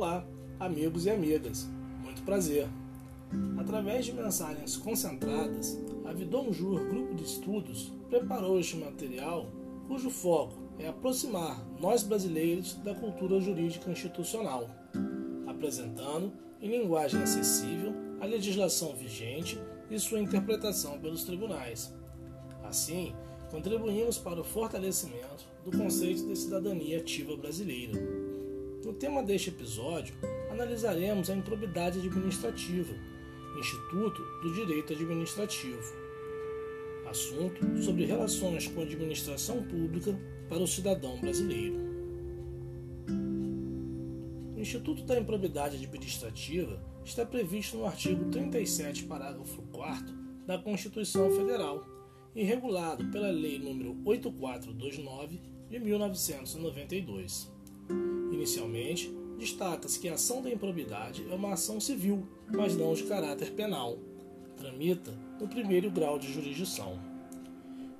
Olá, amigos e amigas, muito prazer. Através de mensagens concentradas, a Vidom Jur Grupo de Estudos preparou este material cujo foco é aproximar nós brasileiros da cultura jurídica institucional, apresentando, em linguagem acessível, a legislação vigente e sua interpretação pelos tribunais. Assim, contribuímos para o fortalecimento do conceito de cidadania ativa brasileira. No tema deste episódio, analisaremos a improbidade administrativa, Instituto do Direito Administrativo. Assunto sobre relações com a administração pública para o cidadão brasileiro. O Instituto da Improbidade Administrativa está previsto no artigo 37, parágrafo 4 da Constituição Federal e regulado pela Lei nº 8429 de 1992. Inicialmente, destaca-se que a ação da improbidade é uma ação civil, mas não de caráter penal. Tramita no primeiro grau de jurisdição.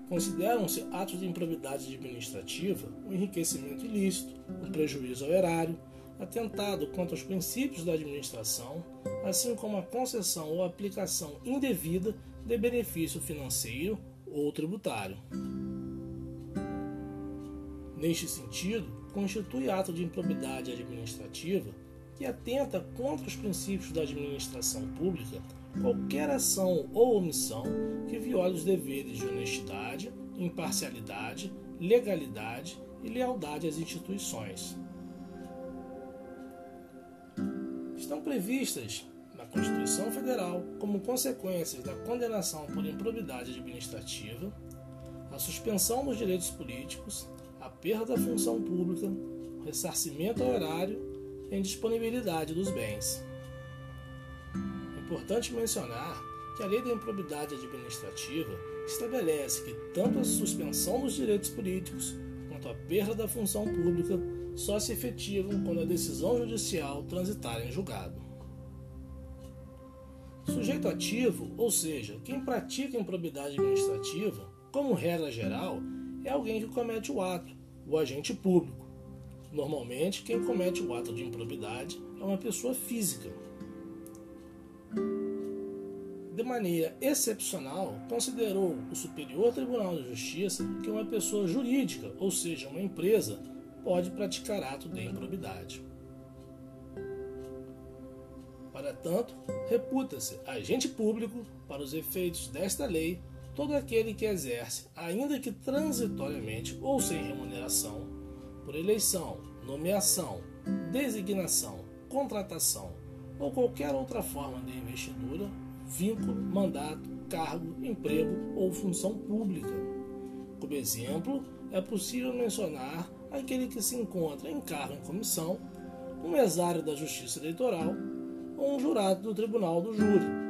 Consideram-se atos de improbidade administrativa o enriquecimento ilícito, o prejuízo ao erário, atentado contra os princípios da administração, assim como a concessão ou aplicação indevida de benefício financeiro ou tributário. Neste sentido, constitui ato de improbidade administrativa que atenta contra os princípios da administração pública qualquer ação ou omissão que viole os deveres de honestidade, imparcialidade, legalidade e lealdade às instituições. Estão previstas na Constituição Federal, como consequências da condenação por improbidade administrativa, a suspensão dos direitos políticos, a perda da função pública, o ressarcimento horário e a indisponibilidade dos bens. É importante mencionar que a Lei da Improbidade Administrativa estabelece que tanto a suspensão dos direitos políticos quanto a perda da função pública só se efetivam quando a decisão judicial transitar em julgado. Sujeito ativo, ou seja, quem pratica improbidade administrativa, como regra geral, é alguém que comete o ato, o agente público. Normalmente, quem comete o ato de improbidade é uma pessoa física. De maneira excepcional, considerou o Superior Tribunal de Justiça que uma pessoa jurídica, ou seja, uma empresa, pode praticar ato de improbidade. Para tanto, reputa-se agente público, para os efeitos desta lei, todo aquele que exerce, ainda que transitoriamente ou sem remuneração, por eleição, nomeação, designação, contratação ou qualquer outra forma de investidura, vínculo, mandato, cargo, emprego ou função pública. Como exemplo, é possível mencionar aquele que se encontra em cargo em comissão, um mesário da Justiça Eleitoral ou um jurado do Tribunal do Júri.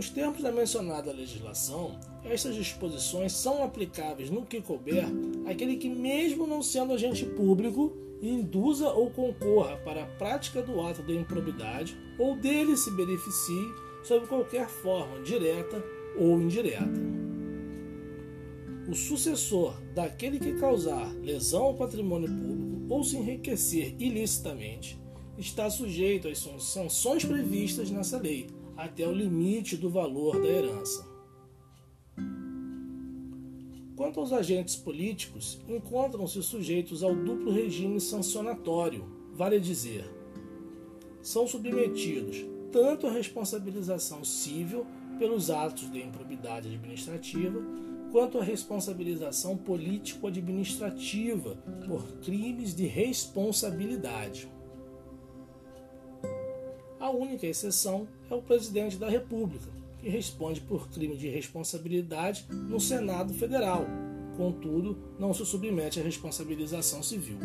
Nos termos da mencionada legislação, estas disposições são aplicáveis no que couber àquele que, mesmo não sendo agente público, induza ou concorra para a prática do ato de improbidade ou dele se beneficie sob qualquer forma, direta ou indireta. O sucessor daquele que causar lesão ao patrimônio público ou se enriquecer ilicitamente está sujeito às sanções previstas nessa lei, até o limite do valor da herança. Quanto aos agentes políticos, encontram-se sujeitos ao duplo regime sancionatório, vale dizer, são submetidos tanto à responsabilização civil pelos atos de improbidade administrativa, quanto à responsabilização político-administrativa por crimes de responsabilidade. A única exceção é o presidente da República, que responde por crime de responsabilidade no Senado Federal, contudo, não se submete à responsabilização civil.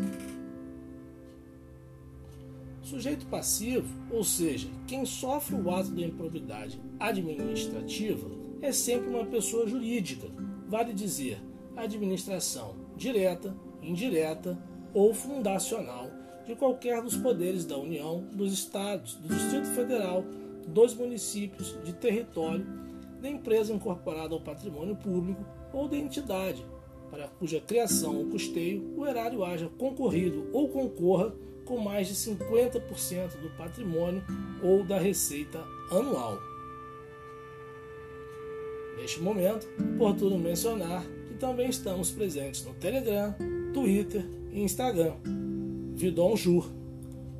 Sujeito passivo, ou seja, quem sofre o ato da improbidade administrativa, é sempre uma pessoa jurídica, vale dizer, administração direta, indireta ou fundacional de qualquer dos poderes da União, dos Estados, do Distrito Federal, dos municípios, de território, da empresa incorporada ao patrimônio público ou da entidade, para cuja criação ou custeio o erário haja concorrido ou concorra com mais de 50% do patrimônio ou da receita anual. Neste momento, é oportuno mencionar que também estamos presentes no Telegram, Twitter e Instagram. Vidon Jur.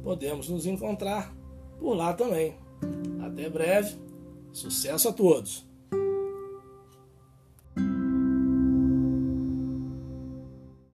Podemos nos encontrar por lá também. Até breve. Sucesso a todos!